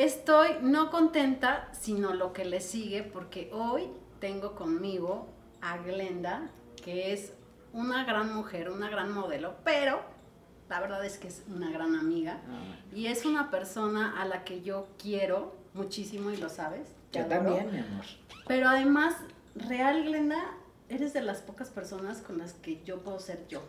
Estoy no contenta, sino lo que le sigue, porque hoy tengo conmigo a Glenda, que es una gran mujer, una gran modelo, pero la verdad es que es una gran amiga Ah, y es una persona a la que yo quiero muchísimo y lo sabes. Yo adoro. también, mi amor. Pero además, real, Glenda, eres de las pocas personas con las que yo puedo ser yo.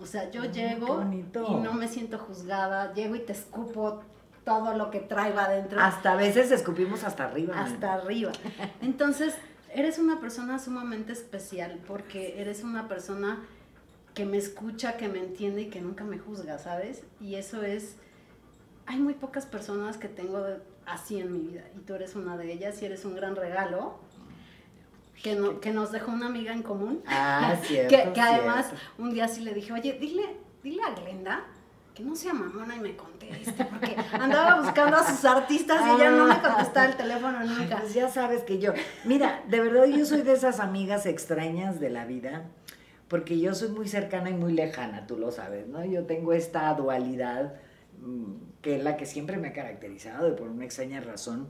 O sea, yo qué llego y no me siento juzgada, llego y te escupo todo lo que traigo adentro Hasta a veces escupimos hasta arriba. hasta arriba. Entonces, eres una persona sumamente especial porque eres una persona que me escucha, que me entiende y que nunca me juzga, ¿sabes? Y eso es, hay muy pocas personas que tengo así en mi vida y tú eres una de ellas y eres un gran regalo que, no- que nos dejó una amiga en común. Ah, cierto. Que, que además cierto. un día sí le dije, oye, dile, dile a Glenda que no sea mamona y me conteste, porque andaba buscando a sus artistas y ella no me contestaba el teléfono nunca. pues ya sabes que yo, mira, de verdad yo soy de esas amigas extrañas de la vida, porque yo soy muy cercana y muy lejana, tú lo sabes, ¿no? Yo tengo esta dualidad mm, que es la que siempre me ha caracterizado y por una extraña razón.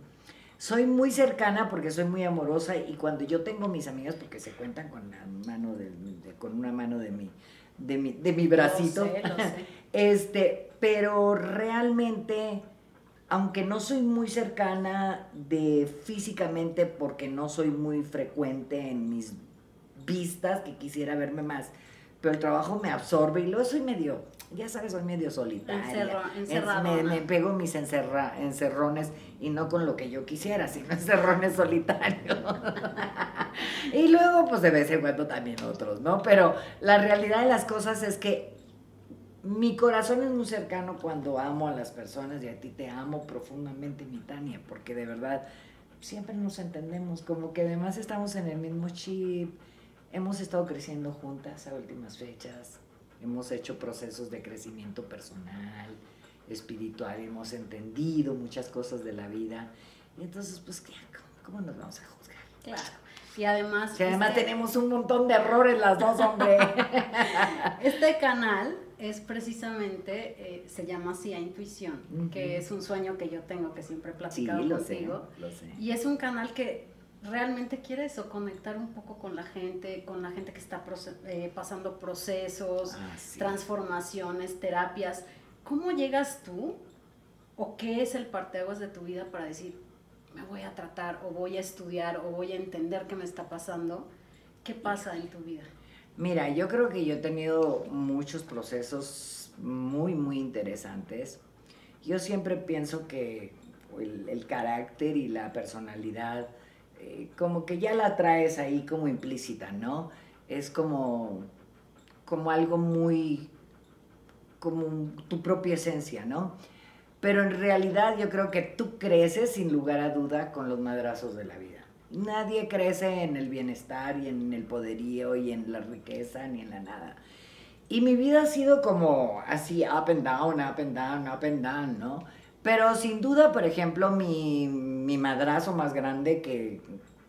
Soy muy cercana porque soy muy amorosa y cuando yo tengo mis amigas, porque se cuentan con la mano de, de- con una mano de mi, de mi, de mi bracito. Lo sé, lo sé. Este, pero realmente, aunque no soy muy cercana de físicamente, porque no soy muy frecuente en mis vistas, que quisiera verme más, pero el trabajo me absorbe y luego soy medio, ya sabes, soy medio solitaria. Encerro- me, me pego mis encerra, encerrones y no con lo que yo quisiera, sino encerrones solitarios. y luego, pues de vez en cuando también otros, ¿no? Pero la realidad de las cosas es que mi corazón es muy cercano cuando amo a las personas y a ti te amo profundamente, mi Tania, porque de verdad siempre nos entendemos, como que además estamos en el mismo chip, hemos estado creciendo juntas a últimas fechas, hemos hecho procesos de crecimiento personal, espiritual, hemos entendido muchas cosas de la vida, y entonces, pues, ¿qué? ¿cómo, cómo nos vamos a juzgar? Claro. Y además, Que además este, tenemos un montón de errores las dos, hombre. este canal es precisamente, eh, se llama así a Intuición, que es un sueño que yo tengo, que siempre he sí, platicado sé, contigo. lo sé. Y es un canal que realmente quiere eso, conectar un poco con la gente, con la gente que está proce- eh, pasando procesos, Ah, sí. transformaciones, terapias. ¿Cómo llegas tú o qué es el parteaguas de tu vida para decir, me voy a tratar o voy a estudiar o voy a entender qué me está pasando? ¿Qué pasa en tu vida? Mira, yo creo que yo he tenido muchos procesos muy, muy interesantes. Yo siempre pienso que el, carácter y la personalidad, eh, como que ya la traes ahí como implícita, ¿no? Es como, como algo muy, como tu propia esencia, ¿no? Pero en realidad yo creo que tú creces sin lugar a duda con los madrazos de la vida. Nadie crece en el bienestar y en el poderío y en la riqueza ni en la nada. Y mi vida ha sido como así, up and down, up and down, up and down, ¿no? Pero sin duda, por ejemplo, mi, mi madrazo más grande que,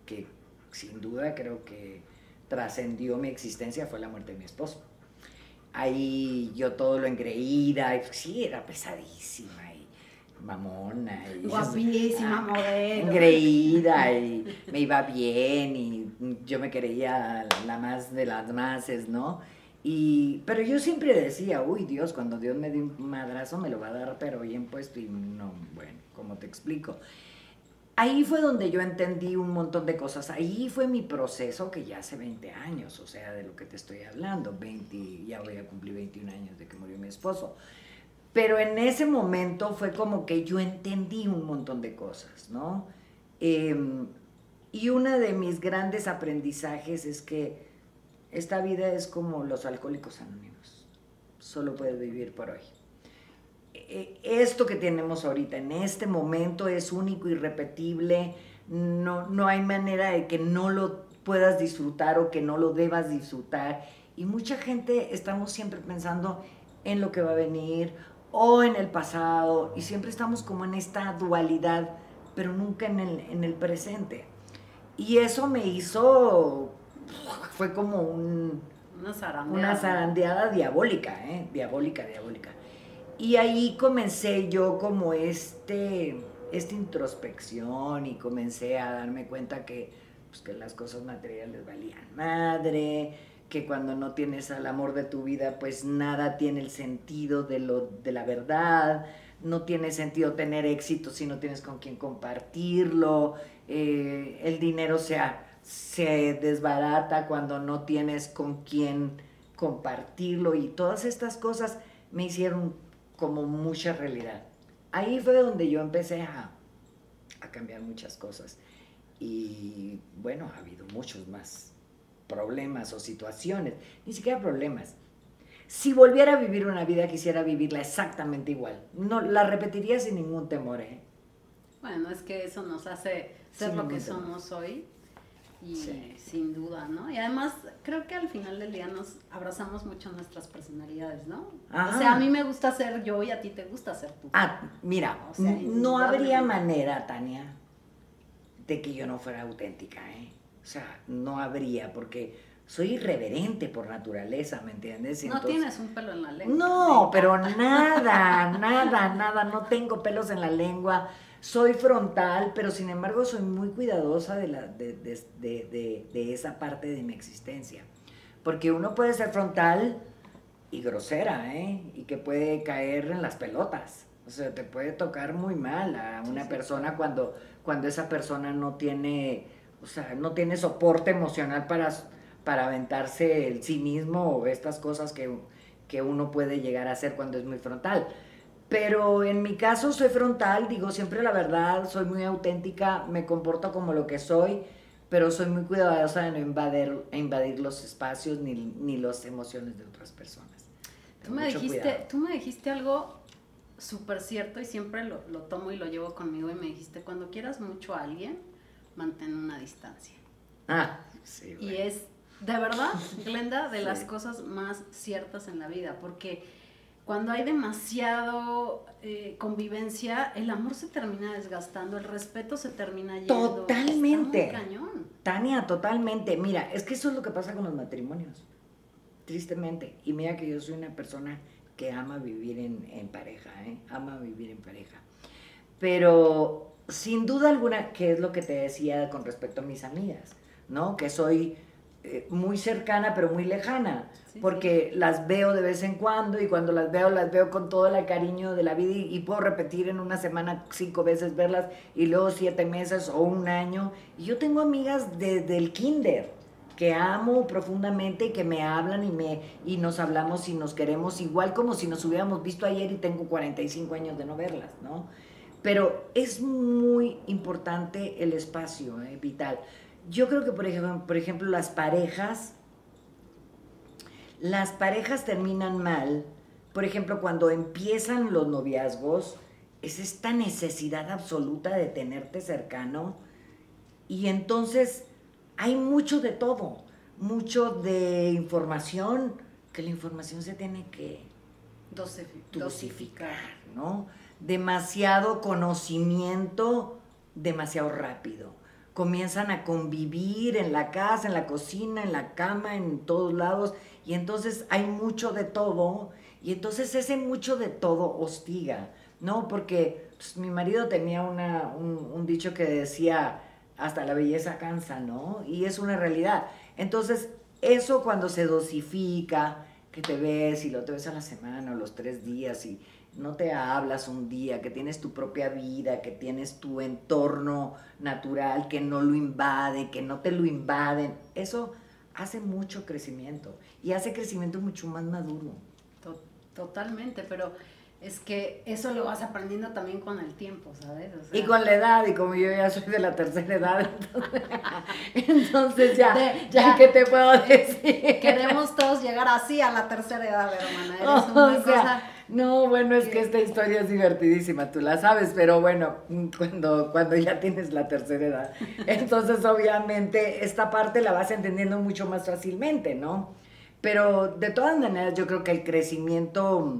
que sin duda creo que trascendió mi existencia fue la muerte de mi esposo. Ahí yo todo lo engreída, sí, era pesadísima mamona. Y, Guapísima, modelo. engreída y me iba bien y yo me creía la más de las máses, ¿no? Y, pero yo siempre decía, uy Dios, cuando Dios me dé un madrazo me lo va a dar pero bien puesto y no, bueno, como te explico. Ahí fue donde yo entendí un montón de cosas. Ahí fue mi proceso que ya hace 20 años, o sea, de lo que te estoy hablando. 20, ya voy a cumplir 21 años de que murió mi esposo. Pero en ese momento fue como que yo entendí un montón de cosas, ¿no? Em, y uno de mis grandes aprendizajes es que esta vida es como los alcohólicos anónimos. Solo puedes vivir por hoy. E- Esto que tenemos ahorita, en este momento, es único, irrepetible. No, no hay manera de que no lo puedas disfrutar o que no lo debas disfrutar. Y mucha gente estamos siempre pensando en lo que va a venir o en el pasado y siempre estamos como en esta dualidad, pero nunca en el, en el presente. Y eso me hizo, fue como un, Una zarandeada. una zarandeada diabólica, ¿eh? Diabólica, diabólica. Y ahí comencé yo como este, esta introspección y comencé a darme cuenta que, pues, que las cosas materiales valían madre, que cuando no tienes al amor de tu vida, pues nada tiene el sentido de, lo, de la verdad, no tiene sentido tener éxito si no tienes con quién compartirlo, eh, el dinero se, se desbarata cuando no tienes con quién compartirlo y todas estas cosas me hicieron como mucha realidad. Ahí fue donde yo empecé a, a cambiar muchas cosas y bueno, ha habido muchos más problemas o situaciones, ni siquiera problemas. Si volviera a vivir una vida, quisiera vivirla exactamente igual. No, la repetiría sin ningún temor. ¿eh? Bueno, es que eso nos hace ser lo que somos hoy. Y sin duda, ¿no? Y además creo que al final del día nos abrazamos mucho nuestras personalidades, ¿no? O sea, a mí me gusta ser yo y a ti te gusta ser tú. Ah, mira, no habría manera, Tania, de que yo no fuera auténtica, ¿eh? O sea, no habría, porque soy irreverente por naturaleza, ¿me entiendes? no tienes un pelo en la lengua. No, pero nada, nada, nada, no tengo pelos en la lengua. Soy frontal, pero sin embargo soy muy cuidadosa de, la, de, de, de esa parte de mi existencia. Porque uno puede ser frontal y grosera, ¿eh? Y que puede caer en las pelotas. O sea, te puede tocar muy mal a una persona cuando, cuando esa persona no tiene o sea, no tiene soporte emocional para, para aventarse el sí mismo o estas cosas que, que uno puede llegar a hacer cuando es muy frontal. Pero en mi caso soy frontal, digo siempre la verdad, soy muy auténtica, me comporto como lo que soy, pero soy muy cuidadosa de no invadir, invadir los espacios ni, ni las emociones de otras personas. Tú me, dijiste, tú me dijiste algo súper cierto y siempre lo, lo, tomo y lo llevo conmigo y me dijiste, cuando quieras mucho a alguien, mantén una distancia. Ah, sí. Y es, de verdad, Glenda, de las cosas más ciertas en la vida, porque cuando hay demasiado eh, convivencia, el amor se termina desgastando, el respeto se termina yendo. Totalmente. cañón. Tania, totalmente. Mira, es que eso es lo que pasa con los matrimonios. Tristemente. Y mira que yo soy una persona que ama vivir en, en pareja, ¿eh? Ama vivir en pareja. Pero sin duda alguna, que es lo que te decía con respecto a mis amigas, ¿no? Que soy eh, muy cercana, pero muy lejana, porque las veo de vez en cuando y cuando las veo, las veo con todo el cariño de la vida y, puedo repetir en una semana cinco veces verlas y luego siete meses o un año. Y yo tengo amigas desde el kinder que amo profundamente y que me hablan y, me, y nos hablamos y nos queremos igual como si nos hubiéramos visto ayer y tengo 45 años de no verlas, ¿no? Pero es muy importante el espacio eh, vital. Yo creo que, por ejemplo, por ejemplo, las parejas, las parejas terminan mal, por ejemplo, cuando empiezan los noviazgos, es esta necesidad absoluta de tenerte cercano y entonces hay mucho de todo, mucho de información, que la información se tiene que dosificar, ¿no? Demasiado conocimiento demasiado rápido. Comienzan a convivir en la casa, en la cocina, en la cama, en todos lados, y entonces hay mucho de todo, y entonces ese mucho de todo hostiga, ¿no? Porque pues, mi marido tenía una, un, dicho que decía, hasta la belleza cansa, ¿no? Y es una realidad. Entonces, eso cuando se dosifica, que te ves y lo te ves a la semana o los tres días y, no te hablas un día, que tienes tu propia vida, que tienes tu entorno natural, que no lo invade, que no te lo invaden, eso hace mucho crecimiento y hace crecimiento mucho más maduro. Totalmente, pero es que eso lo vas aprendiendo también con el tiempo, ¿sabes? y con la edad, y como yo ya soy de la tercera edad, entonces, ya, ya, ¿qué te puedo decir? Queremos todos llegar así a la tercera edad, hermana. Eres una cosa no, bueno, es que esta historia es divertidísima, tú la sabes, pero bueno, cuando, cuando ya tienes la tercera edad, entonces obviamente esta parte la vas entendiendo mucho más fácilmente, ¿no? Pero de todas maneras yo creo que el crecimiento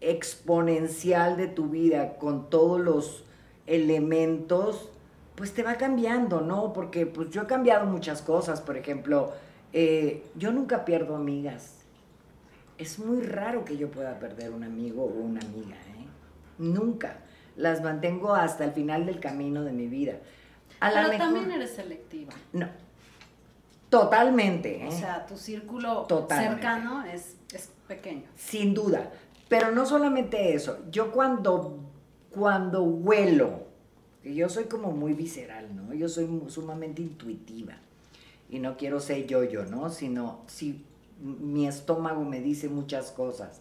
exponencial de tu vida con todos los elementos, pues te va cambiando, ¿no? Porque pues yo he cambiado muchas cosas, por ejemplo, eh, yo nunca pierdo amigas es muy raro que yo pueda perder un amigo o una amiga, ¿eh? Nunca. las mantengo hasta el final del camino de mi vida. A Pero también eres selectiva. No. Totalmente. ¿eh? O sea, tu círculo cercano es, es pequeño. Sin duda. Pero no solamente eso. Yo cuando, cuando huelo, yo soy como muy visceral, ¿no? Yo soy sumamente intuitiva. Y no quiero ser yo-yo, ¿no? Sino si mi estómago me dice muchas cosas.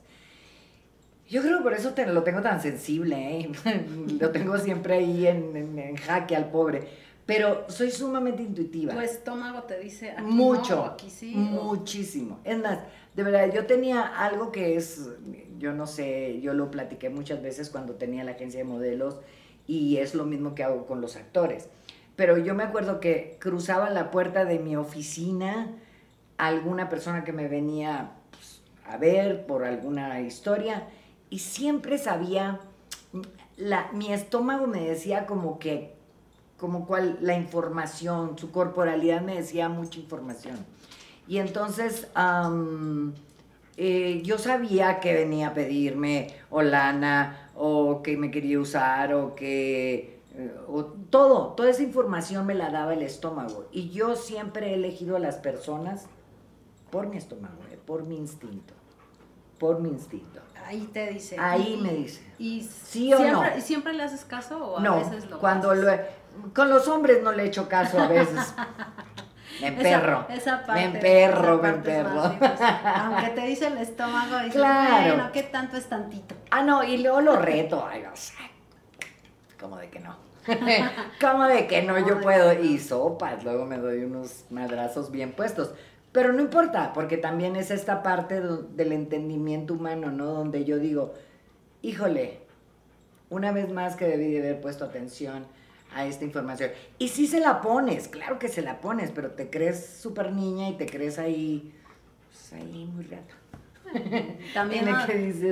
Yo creo que por eso te, lo tengo tan sensible, ¿eh? lo tengo siempre ahí en, jaque al pobre. Pero soy sumamente intuitiva. Tu estómago te dice aquí mucho, aquí sí. Muchísimo. Es más, de verdad, yo tenía algo que es, yo no sé, yo lo platiqué muchas veces cuando tenía la agencia de modelos y es lo mismo que hago con los actores. Pero yo me acuerdo que cruzaba la puerta de mi oficina alguna persona que me venía pues, a ver por alguna historia y siempre sabía, la, mi estómago me decía como que, como cual la información, su corporalidad me decía mucha información. Y entonces eh, yo sabía que venía a pedirme o lana o que me quería usar o que... Eh, o todo, toda esa información me la daba el estómago. Y yo siempre he elegido a las personas por mi estómago, eh, por mi instinto. Por mi instinto. Ahí te dice. Ahí me dice. ¿Y sí o siempre, no? ¿Y siempre le haces caso o a no, veces lo cuando lo, con los hombres no le echo caso a veces. Me emperro. Esa, parte, me emperro, me emperro. Aunque te dice el estómago, dices, claro. bueno, ¿qué tanto es tantito? Ah, no, y luego lo reto. Ay, o sea, como de que no. como de que no, yo puedo. Y sopas, luego me doy unos madrazos bien puestos. Pero no importa, porque también es esta parte del entendimiento humano, ¿no? Donde yo digo, híjole, una vez más que debí de haber puesto atención a esta información. Y sí se la pones, claro que se la pones, pero te crees súper niña y te crees ahí, pues ahí muy rato. También,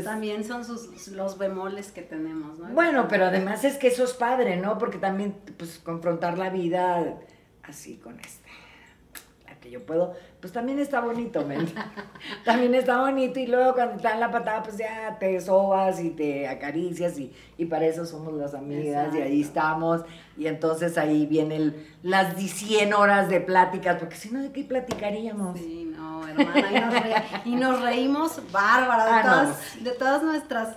también son sus, los bemoles que tenemos, ¿no? Bueno, pero además es que eso es padre, ¿no? Porque también, pues, confrontar la vida así con que yo puedo, pues también está bonito, ¿me También está bonito y luego cuando te dan la patada, pues ya te sobas y te acaricias y, y para eso somos las amigas y ahí estamos. Y entonces ahí vienen las 100 horas de pláticas, porque si no, ¿de qué platicaríamos? Sí, no, hermana, y nos, reímos bárbara de, ah, todas, de todas nuestras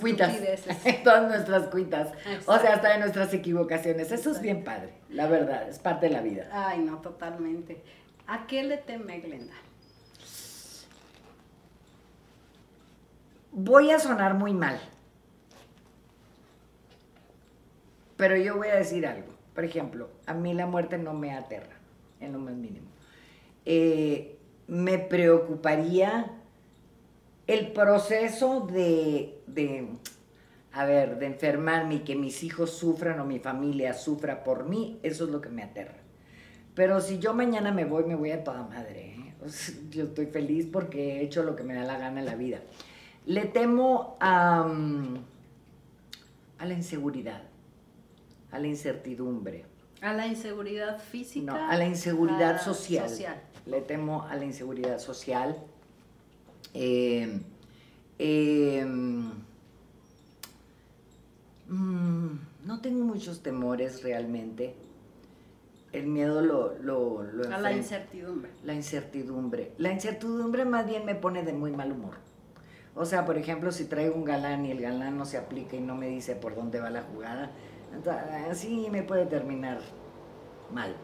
cuitas. todas nuestras cuitas. O sea, hasta de nuestras equivocaciones. Eso es bien padre, la verdad, es parte de la vida. Ay, no, totalmente. ¿A qué le teme Glenda? Voy a sonar muy mal. Pero yo voy a decir algo. Por ejemplo, a mí la muerte no me aterra, en lo más mínimo. Eh, me preocuparía el proceso de, de, a ver, de enfermarme y que mis hijos sufran o mi familia sufra por mí, eso es lo que me aterra. Pero si yo mañana me voy, me voy a toda madre. ¿eh? yo estoy feliz porque he hecho lo que me da la gana en la vida. Le temo a, a la inseguridad, a la incertidumbre. ¿A la inseguridad física? No, a la inseguridad social. Le temo a la inseguridad social. Eh, eh, mm, no tengo muchos temores realmente el miedo lo... lo, a la incertidumbre. La incertidumbre. La incertidumbre más bien me pone de muy mal humor. O sea, por ejemplo, si traigo un galán y el galán no se aplica y no me dice por dónde va la jugada, así me puede terminar mal.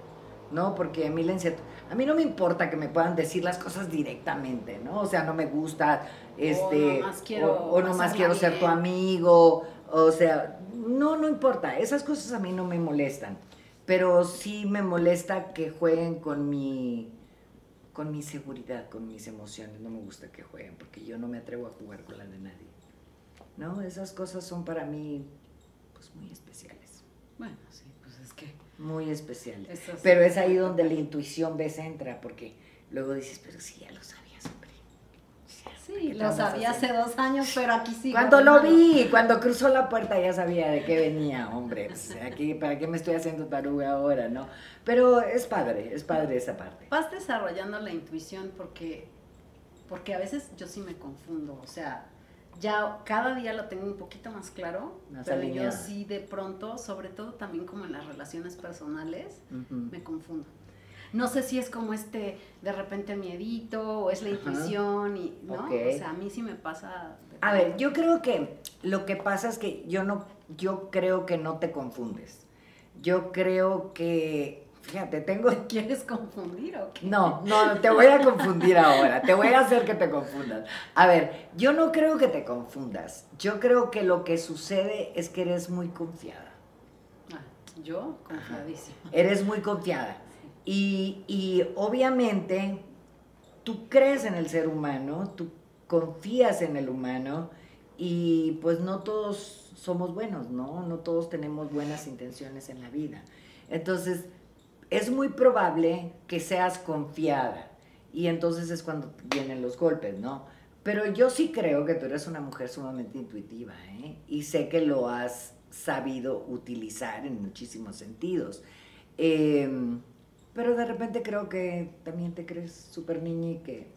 ¿no? Porque a mí la a mí no me importa que me puedan decir las cosas directamente, ¿no? O sea, no me gusta, este, o no más quiero ser tu amigo, o sea, no, no importa, esas cosas a mí no me molestan pero sí me molesta que jueguen con mi con mi seguridad, con mis emociones. No me gusta que jueguen porque yo no me atrevo a jugar con la de nadie. ¿No? Esas cosas son para mí pues muy especiales. Bueno, sí, pues es que muy especiales. pero es ahí donde la intuición ves entra porque luego dices, pero sí ya lo sabes Sí, lo sabía hace dos años, pero aquí sí. Cuando lo vi, cuando cruzó la puerta ya sabía de qué venía, hombre. Pues, aquí, ¿Para qué me estoy haciendo taruga ahora, no? Pero es padre, es padre esa parte. Vas desarrollando la intuición porque, porque a veces yo sí me confundo, o sea, ya cada día lo tengo un poquito más claro, Más pero alineada. yo sí de pronto, sobre todo también como en las relaciones personales, Ujú. me confundo. No sé si es como este de repente miedito o es la intuición y no, o sea, a mí sí me pasa. A ver, yo creo que lo que pasa es que yo no, yo creo que no te confundes. Yo creo que, fíjate, tengo, ¿Quieres confundir o qué? no, no, te voy a confundir ahora, te voy a hacer que te confundas. A ver, yo no creo que te confundas. Yo creo que lo que sucede es que eres muy confiada. Ah, yo confiadísima. Eres muy confiada. Y, obviamente tú crees en el ser humano, tú confías en el humano y pues no todos somos buenos, ¿no? No todos tenemos buenas intenciones en la vida. Entonces, es muy probable que seas confiada y entonces es cuando vienen los golpes, ¿no? Pero yo sí creo que tú eres una mujer sumamente intuitiva, ¿eh? Y sé que lo has sabido utilizar en muchísimos sentidos. Em, pero de repente creo que también te crees súper niña y que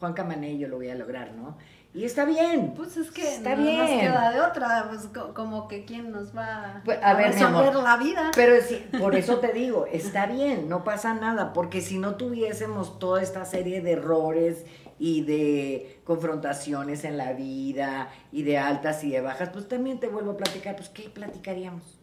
Juan Camané yo lo voy a lograr, ¿no? Y está bien. Pues es que Está no nos queda de otra, pues co- como que quién nos va Pues, a ver, mi resolver la vida. Pero sí, por eso te digo, está bien, no pasa nada, porque si no tuviésemos toda esta serie de errores y de confrontaciones en la vida y de altas y de bajas, pues también te vuelvo a platicar, pues ¿qué platicaríamos?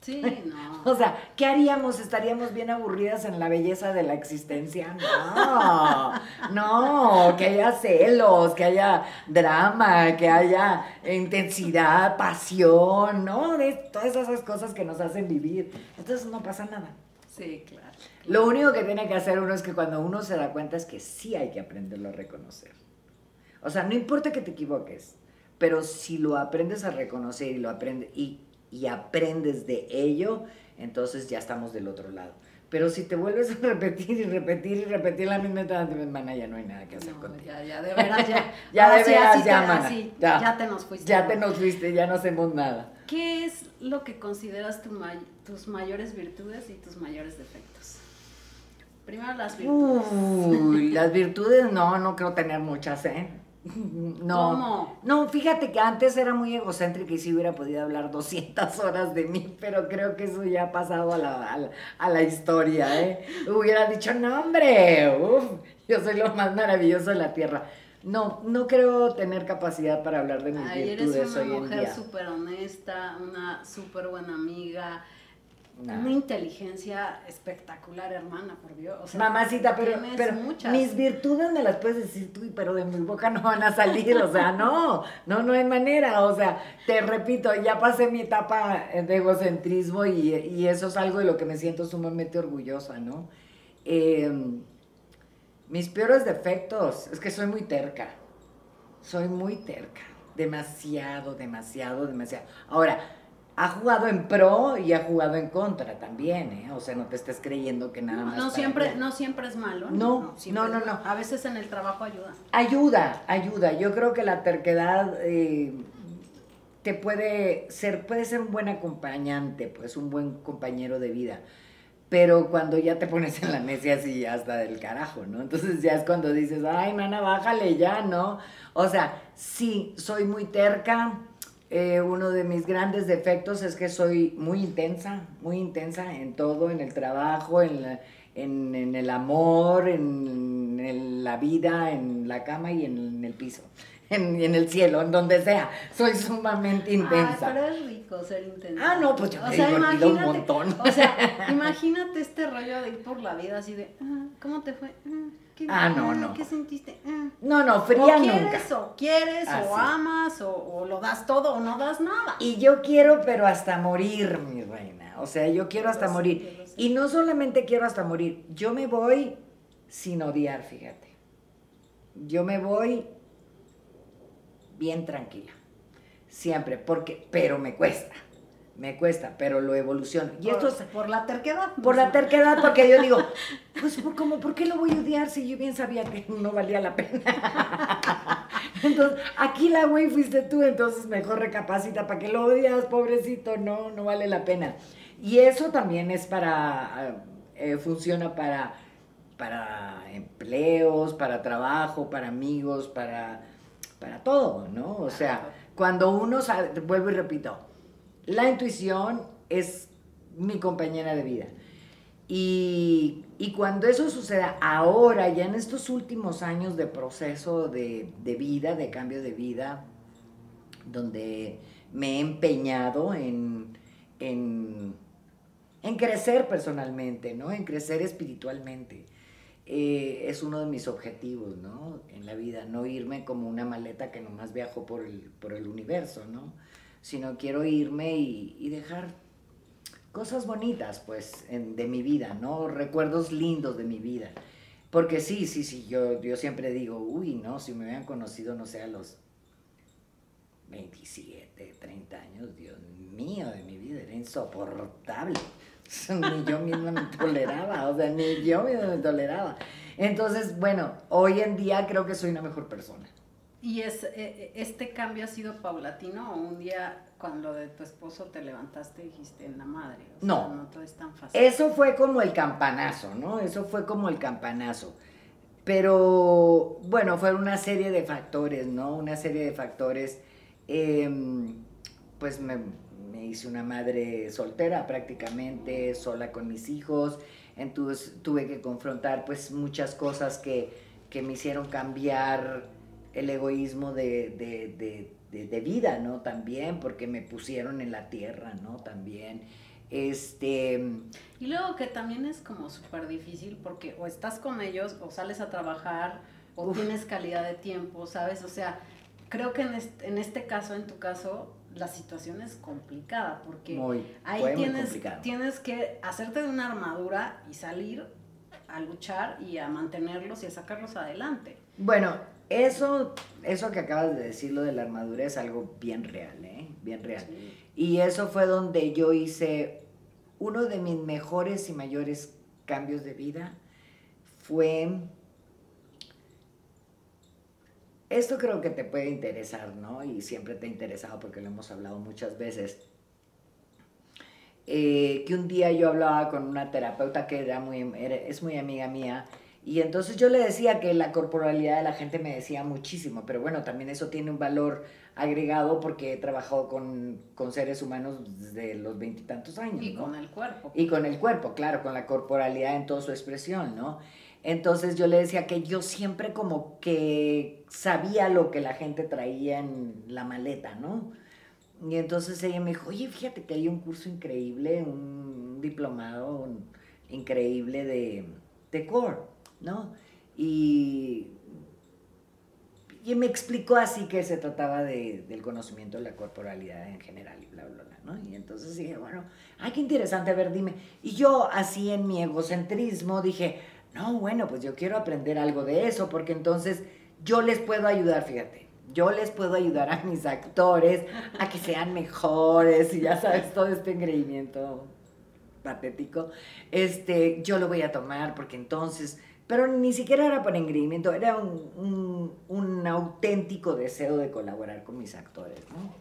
Sí, no. O sea, ¿qué haríamos? ¿Estaríamos bien aburridas en la belleza de la existencia? No, no, que haya celos, que haya drama, que haya intensidad, pasión, ¿no? De todas esas cosas que nos hacen vivir. Entonces no pasa nada. Sí, claro. Lo único que tiene que hacer uno es que cuando uno se da cuenta es que sí hay que aprenderlo a reconocer. O sea, no importa que te equivoques, pero si lo aprendes a reconocer y lo aprendes y, y aprendes de ello, entonces ya estamos del otro lado. Pero si te vuelves a repetir y repetir y repetir la misma mana, ya no hay nada que hacer No, contigo. ya, ya, de veras, ya. Ya de veras, ya, te- mana, así, ya. ya te nos fuiste. Ya te nos fuiste, ya no hacemos nada. ¿Qué es lo que consideras tu may- tus mayores virtudes y tus mayores defectos? Primero las virtudes. Uy, las virtudes no, no creo tener muchas, ¿eh? No. ¿Cómo? No, fíjate que antes era muy egocéntrica y sí hubiera podido hablar 200 horas de mí, pero creo que eso ya ha pasado a la, a la, a la historia, ¿eh? Hubiera dicho, no, hombre, uf, yo soy lo más maravilloso de la tierra. No, no creo tener capacidad para hablar de mis Ay, eres una hoy mujer súper honesta, una súper buena amiga, Nah. una inteligencia espectacular, hermana, por Dios. O sea, Mamacita, pero, pero muchas. mis virtudes me las puedes decir tú, pero de mi boca no van a salir, o sea, no, no, no hay manera, o sea, te repito, ya pasé mi etapa de egocentrismo y, y eso es algo de lo que me siento sumamente orgullosa, ¿no? Eh, mis peores defectos, es que soy muy terca, soy muy terca, demasiado, demasiado, demasiado. Ahora, ha jugado en pro y ha jugado en contra también, ¿eh? O sea, no te estés creyendo que nada No, más. no siempre, no siempre es malo. No, no, no, no. bueno. A veces en el trabajo ayuda. Ayuda, ayuda. Yo creo que la terquedad eh, te puede ser, puede ser un buen acompañante, pues un buen compañero de vida. Pero cuando ya te pones en la necia así ya está del carajo, ¿no? Entonces ya es cuando dices, ay, mana, bájale ya, ¿no? O sea, sí, soy muy terca. Eh, uno de mis grandes defectos es que soy muy intensa, muy intensa en todo, en el trabajo, en, la- en, en el amor, en, en la vida, en la cama y en, el piso, en, en el cielo, en donde sea. Soy sumamente intensa. Ay, pero es rico ser intenso. Ah, no, pues yo me he divertido un montón. O sea, imagínate este rollo de ir por la vida así de, ah, ¿cómo te fue? Ah, ¿qué, Ah, no, no. ¿Qué sentiste? Ah. No, no, O fría nunca. quieres, o quieres, Ah, o amas, o, o lo das todo, o no das nada. Y yo quiero, pero hasta morir, mi reina. O sea, yo quiero hasta morir. Y no solamente quiero hasta morir, yo me voy sin odiar, fíjate. Yo me voy bien tranquila. Siempre, porque, pero me cuesta. Me cuesta, pero lo evoluciono. Y por, esto es por la terquedad. por la terquedad, porque yo digo, pues ¿por, cómo, ¿por qué lo voy a odiar si yo bien sabía que no valía la pena? Entonces, aquí la güey fuiste tú, entonces mejor recapacita, ¿para qué lo odias, pobrecito? No, no vale la pena. Y eso también es para, eh, funciona para, para empleos, para trabajo, para amigos, para, para todo, ¿no? O sea, cuando uno sabe, vuelvo y repito, la intuición es mi compañera de vida. Y, cuando eso suceda ahora, ya en estos últimos años de proceso de, vida, de cambio de vida, donde me he empeñado en, en, crecer personalmente, ¿no? En crecer espiritualmente. Eh, es uno de mis objetivos, ¿no? En la vida, no irme como una maleta que nomás viajo por el, por el universo, ¿no? Sino quiero irme y, dejar cosas bonitas, pues, de mi vida, ¿no? Recuerdos lindos de mi vida. Porque sí, sí, sí, yo, yo siempre digo, uy, no, si me hubieran conocido, no sé, a los 27, 30 años, Dios mío, de mi vida era insoportable. ni yo misma me toleraba, o sea, ni yo misma me toleraba. Entonces, bueno, hoy en día creo que soy una mejor persona. ¿Y es, e, e, este cambio ha sido paulatino o un día cuando de tu esposo te levantaste y dijiste en la madre? no, no todo es tan fácil. Eso fue como el campanazo, ¿no? Eso fue como el campanazo. Pero bueno, fue una serie de factores, ¿no? Una serie de factores. Em, pues me, me hice una madre soltera prácticamente, sola con mis hijos. Entonces tuve que confrontar pues muchas cosas que, que me hicieron cambiar el egoísmo de, vida, ¿no? También, porque me pusieron en la tierra, ¿no? También. Este... Y luego que también es como súper difícil porque o estás con ellos o sales a trabajar o tienes calidad de tiempo, ¿sabes? O sea, creo que en este, en este caso, en tu caso, la situación es complicada porque ahí tienes, tienes que hacerte de una armadura y salir a luchar y a mantenerlos y a sacarlos adelante. Bueno, eso, eso que acabas de decir, lo de la armadura, es algo bien real, ¿eh? Bien real. Y eso fue donde yo hice uno de mis mejores y mayores cambios de vida. Fue... Esto creo que te puede interesar, ¿no? Y siempre te ha interesado porque lo hemos hablado muchas veces. Eh, que un día yo hablaba con una terapeuta que era muy, es muy amiga mía y entonces yo le decía que la corporalidad de la gente me decía muchísimo, pero bueno, también eso tiene un valor agregado porque he trabajado con, seres humanos desde los veintitantos años. Y con el cuerpo. Y con el cuerpo, claro, con la corporalidad en toda su expresión, ¿no? Entonces yo le decía que yo siempre como que sabía lo que la gente traía en la maleta, ¿no? Y entonces ella me dijo, oye, fíjate que hay un curso increíble, un diplomado increíble de, de core. ¿No? Y, y me explicó así que se trataba de, del conocimiento de la corporalidad en general y bla, bla, bla, ¿no? Y entonces dije, bueno, ay, qué interesante, a ver, dime. Y yo así en mi egocentrismo dije, no, bueno, pues yo quiero aprender algo de eso, porque entonces yo les puedo ayudar, fíjate. Yo les puedo ayudar a mis actores a que sean mejores y ya sabes, todo este engreimiento patético. Este, yo lo voy a tomar porque entonces pero ni siquiera era por engreimiento, era un, un, auténtico deseo de colaborar con mis actores, ¿no?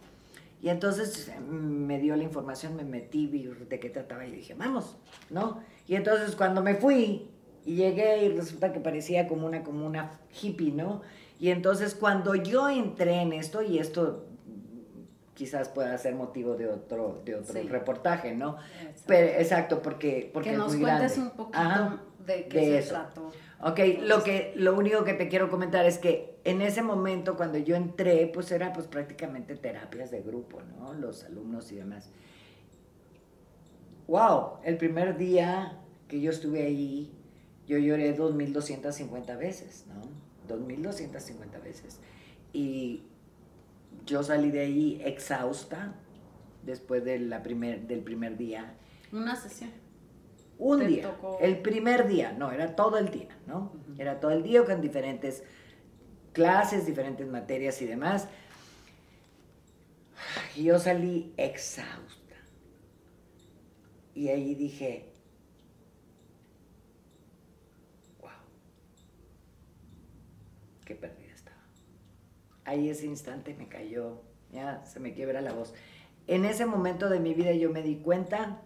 Y entonces me dio la información, me metí, vi de qué trataba y dije, vamos, ¿no? Y entonces cuando me fui y llegué y resulta que parecía como una, como una hippie, ¿no? Y entonces cuando yo entré en esto, y esto quizás pueda ser motivo de otro, de otro reportaje, ¿no? Exacto. Pero, exacto, porque, porque que nos cuentes un poquito de qué se trató. Ok, lo, que, lo único que te quiero comentar es que en ese momento cuando yo entré, pues era pues prácticamente terapias de grupo, ¿no? Los alumnos y demás. Wow, el primer día que yo estuve ahí, yo lloré 2.250 veces, ¿no? 2.250 veces. Y yo salí de ahí exhausta después de la primer, del primer día. Una sesión. Un día. El primer día, no, era todo el día, ¿no? Era todo el día con diferentes clases, diferentes materias y demás. Y yo salí exhausta. Y ahí dije, wow, qué perdida estaba. Ahí ese instante me cayó, ya se me quiebra la voz. En ese momento de mi vida yo me di cuenta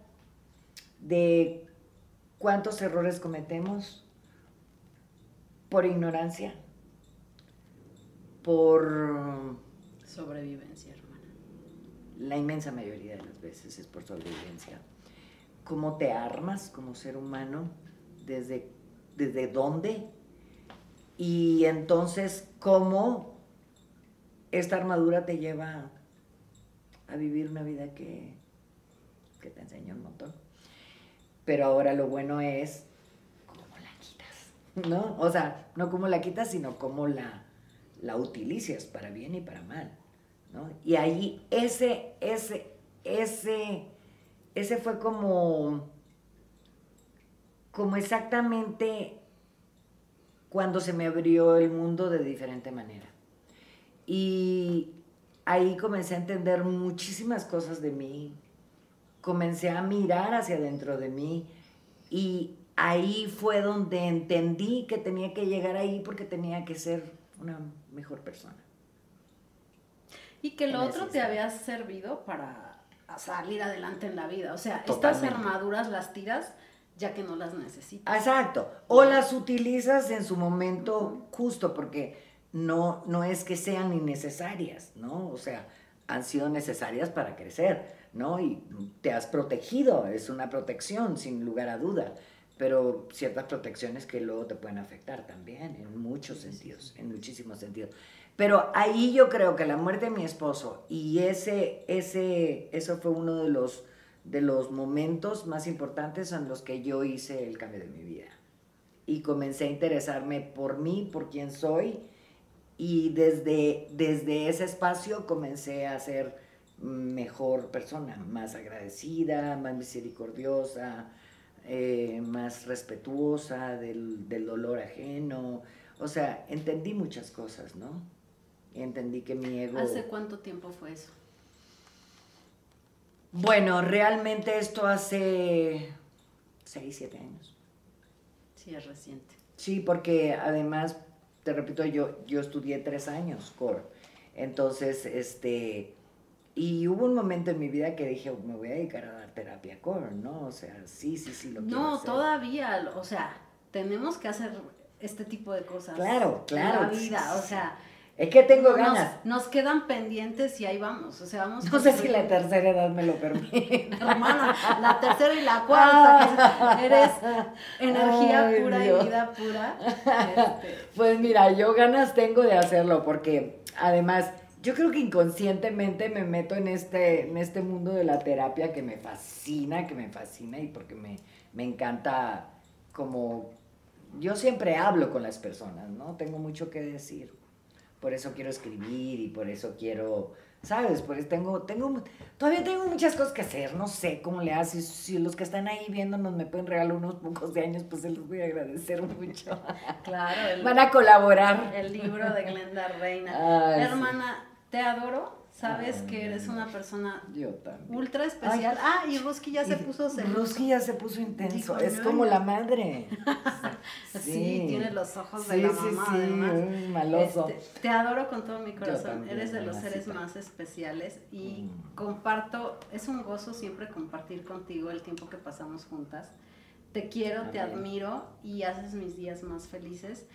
de ¿Cuántos errores cometemos por ignorancia? por sobrevivencia, hermana. La inmensa mayoría de las veces es por sobrevivencia. ¿Cómo te armas como ser humano? ¿Desde, desde dónde? Y entonces, ¿cómo esta armadura te lleva a vivir una vida que, que te enseña un montón? Pero ahora lo bueno es cómo la quitas, ¿no? O sea, no cómo la quitas, sino cómo la, la utilizas para bien y para mal, ¿no? Y ahí ese, ese, ese, ese fue como, como exactamente cuando se me abrió el mundo de diferente manera. Y ahí comencé a entender muchísimas cosas de mí, comencé a mirar hacia adentro de mí y ahí fue donde entendí que tenía que llegar ahí porque tenía que ser una mejor persona. Y que lo otro te había servido para salir adelante en la vida. O sea, estas armaduras las tiras ya que no las necesitas. Exacto. O las utilizas en su momento justo porque no, no es que sean innecesarias, ¿no? O sea, han sido necesarias para crecer, ¿no? Y te has protegido, es una protección, sin lugar a duda, pero ciertas protecciones que luego te pueden afectar también, en muchos sentidos, en muchísimos sentidos. Pero ahí yo creo que la muerte de mi esposo y ese, ese, eso fue uno de los, de los momentos más importantes en los que yo hice el cambio de mi vida. Y comencé a interesarme por mí, por quién soy, y desde, desde ese espacio comencé a ser mejor persona, más agradecida, más misericordiosa, eh, más respetuosa del, del, dolor ajeno. O sea, entendí muchas cosas, ¿no? Entendí que mi ego... ¿Hace cuánto tiempo fue eso? Bueno, realmente esto hace 6, 7 años. Sí, es reciente. Sí, porque además te repito, yo, yo estudié tres años core. Entonces, este, y hubo un momento en mi vida que dije, me voy a dedicar a dar terapia core, ¿no? O sea, sí, sí, sí, lo quiero No, todavía, o sea, tenemos que hacer este tipo de cosas. Claro, claro. En la vida, o sea, es que tengo ganas. Nos, quedan pendientes y ahí vamos. O sea, vamos. No sé si la tercera edad me lo permite. Hermana, la tercera y la cuarta, eres energía pura y vida pura. Este. Pues mira, yo ganas tengo de hacerlo porque además yo creo que inconscientemente me meto en este, en este mundo de la terapia que me fascina, que me fascina y porque me, me encanta como yo siempre hablo con las personas, ¿no? Tengo mucho que decir por eso quiero escribir y por eso quiero, ¿sabes? Pues tengo, tengo, todavía tengo muchas cosas que hacer, no sé cómo le haces, si los que están ahí viéndonos me pueden regalar unos pocos de años, pues se los voy a agradecer mucho. Claro. Van a colaborar. El libro de Glenda Reina. Hermana, te adoro Sabes que eres una persona ultra especial. ah, y Ruski ya se puso celoso. Ruski ya se puso intenso. es como la madre. sí. tiene los ojos de la mamá, sí, además. maloso. Este, te adoro con todo mi corazón. eres de los seres más especiales y mm. comparto, es un gozo siempre compartir contigo el tiempo que pasamos juntas. Te quiero, te admiro y haces mis días más felices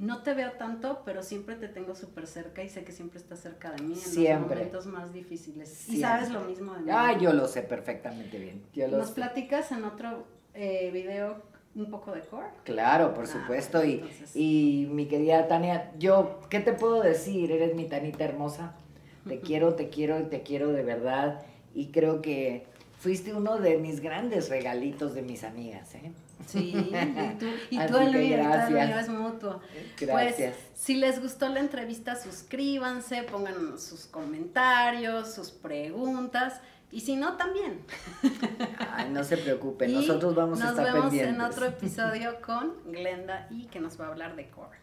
no te veo tanto, pero siempre te tengo súper cerca y sé que siempre estás cerca de mí en los momentos más difíciles. Y sabes lo mismo de mí. Ah, yo lo sé perfectamente bien. ¿Nos platicas en otro eh, video un poco de core? Claro, por ah, supuesto. y, y mi querida Tania, yo, ¿qué te puedo decir? Eres mi Tanita hermosa. Te quiero, te quiero y te quiero de verdad. Y creo que fuiste uno de mis grandes regalitos de mis amigas, ¿eh? Sí, y tú, y tú el mío, es mutuo. Gracias. Pues, si les gustó la entrevista, suscríbanse, pongan sus comentarios, sus preguntas. Y si no, también. Ay, no se preocupen, nosotros vamos a estar pendientes. Nos vemos en otro episodio con Glenda y que nos va a hablar de core.